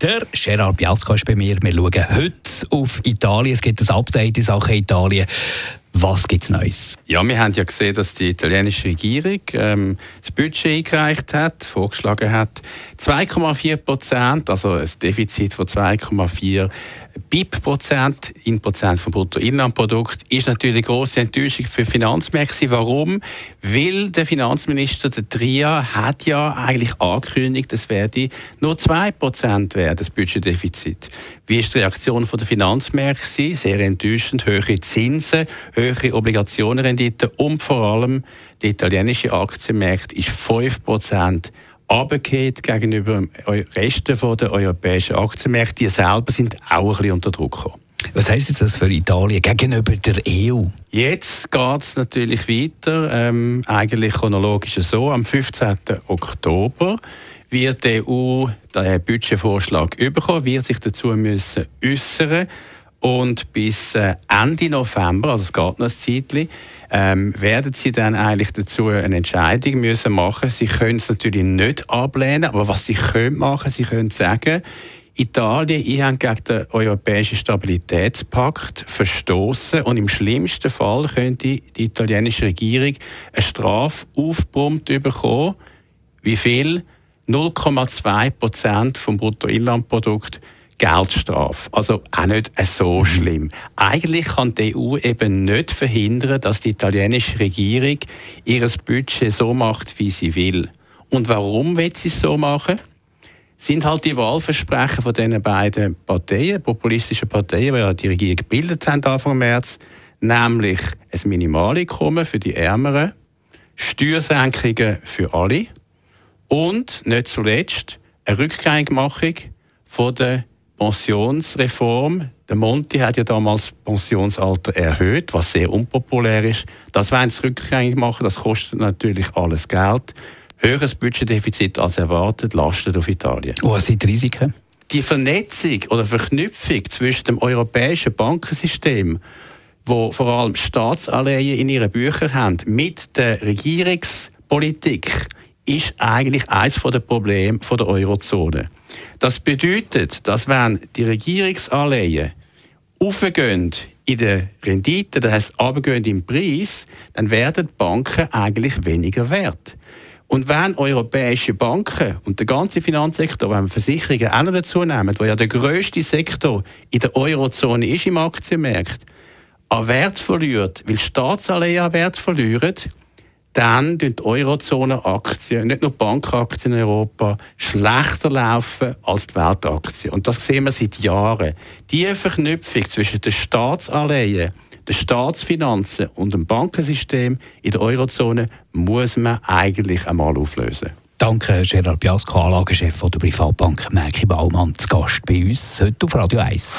der Gerard Biasco ist bei mir. Wir schauen heute auf Italien. Es gibt ein Update in Sachen Italien. Was gibt es Neues? Ja, wir haben ja gesehen, dass die italienische Regierung ähm, das Budget eingereicht hat, vorgeschlagen hat. 2,4 Prozent, also ein Defizit von 2,4 BIP-Prozent in Prozent vom Bruttoinlandprodukt, ist natürlich eine grosse Enttäuschung für Finanzmärkte. Warum? Weil der Finanzminister, der Tria, hat ja eigentlich angekündigt, es werde nur 2 Prozent werden, das Budgetdefizit. Wie ist die Reaktion der Finanzmärkte? Sehr enttäuschend. Höhere Zinsen, höhere Obligationenrenditen und vor allem die italienische Aktienmärkte ist 5 Prozent runtergeht gegenüber dem Rest der europäischen Aktienmärkte. Die selber sind auch ein bisschen unter Druck gekommen. Was heisst jetzt das für Italien gegenüber der EU? Jetzt geht es natürlich weiter, ähm, eigentlich chronologisch so. Am 15. Oktober wird die EU den Budgetvorschlag bekommen, wird sich dazu müssen äußern und bis äh, Ende November, also es geht noch ein Zeitchen, ähm, werden sie dann eigentlich dazu eine Entscheidung müssen machen. Sie können es natürlich nicht ablehnen, aber was sie können machen, sie können sagen, Italien, ich habe gegen den Europäischen Stabilitätspakt verstoßen und im schlimmsten Fall könnte die italienische Regierung eine Strafe aufbrummt bekommen. Wie viel? 0,2 Prozent vom Bruttoinlandprodukt Geldstrafe. Also auch nicht so schlimm. Eigentlich kann die EU eben nicht verhindern, dass die italienische Regierung ihr Budget so macht, wie sie will. Und warum will sie es so machen? Sind halt die Wahlversprechen von diesen beiden Parteien, populistischen Parteien, die ja die Regierung gebildet haben Anfang März, nämlich ein Minimaleinkommen für die Ärmeren, Steuersenkungen für alle und nicht zuletzt eine Rückgängigmachung von der Pensionsreform. Der Monti hat ja damals das Pensionsalter erhöht, was sehr unpopulär ist. Das wollen sie rückgängig machen, das kostet natürlich alles Geld. Höheres Budgetdefizit als erwartet lastet auf Italien. Was sind die Risiken? Die Vernetzung oder Verknüpfung zwischen dem europäischen Bankensystem, wo vor allem Staatsanleihen in ihren Büchern haben, mit der Regierungspolitik, ist eigentlich eines der Probleme der Eurozone. Das bedeutet, dass wenn die Regierungsanleihen aufgehen in der Rendite, das heißt abgehen im Preis, dann werden die Banken eigentlich weniger wert. Und wenn europäische Banken und der ganze Finanzsektor, wenn Versicherungen auch noch dazu nehmen, wo ja der grösste Sektor in der Eurozone ist im Aktienmarkt, an Wert verliert, weil Staatsanleihen an Wert verlieren, dann die Eurozone-Aktien, nicht nur Bankaktien in Europa, schlechter laufen als die Weltaktien. Und das sehen wir seit Jahren. Die Verknüpfung zwischen den Staatsanleihen, den Staatsfinanzen und dem Bankensystem in der Eurozone muss man eigentlich einmal auflösen. Danke, Gerard Biasco, Anlagechef der Privatbank Merki Baumann, zu Gast bei uns heute auf Radio 1.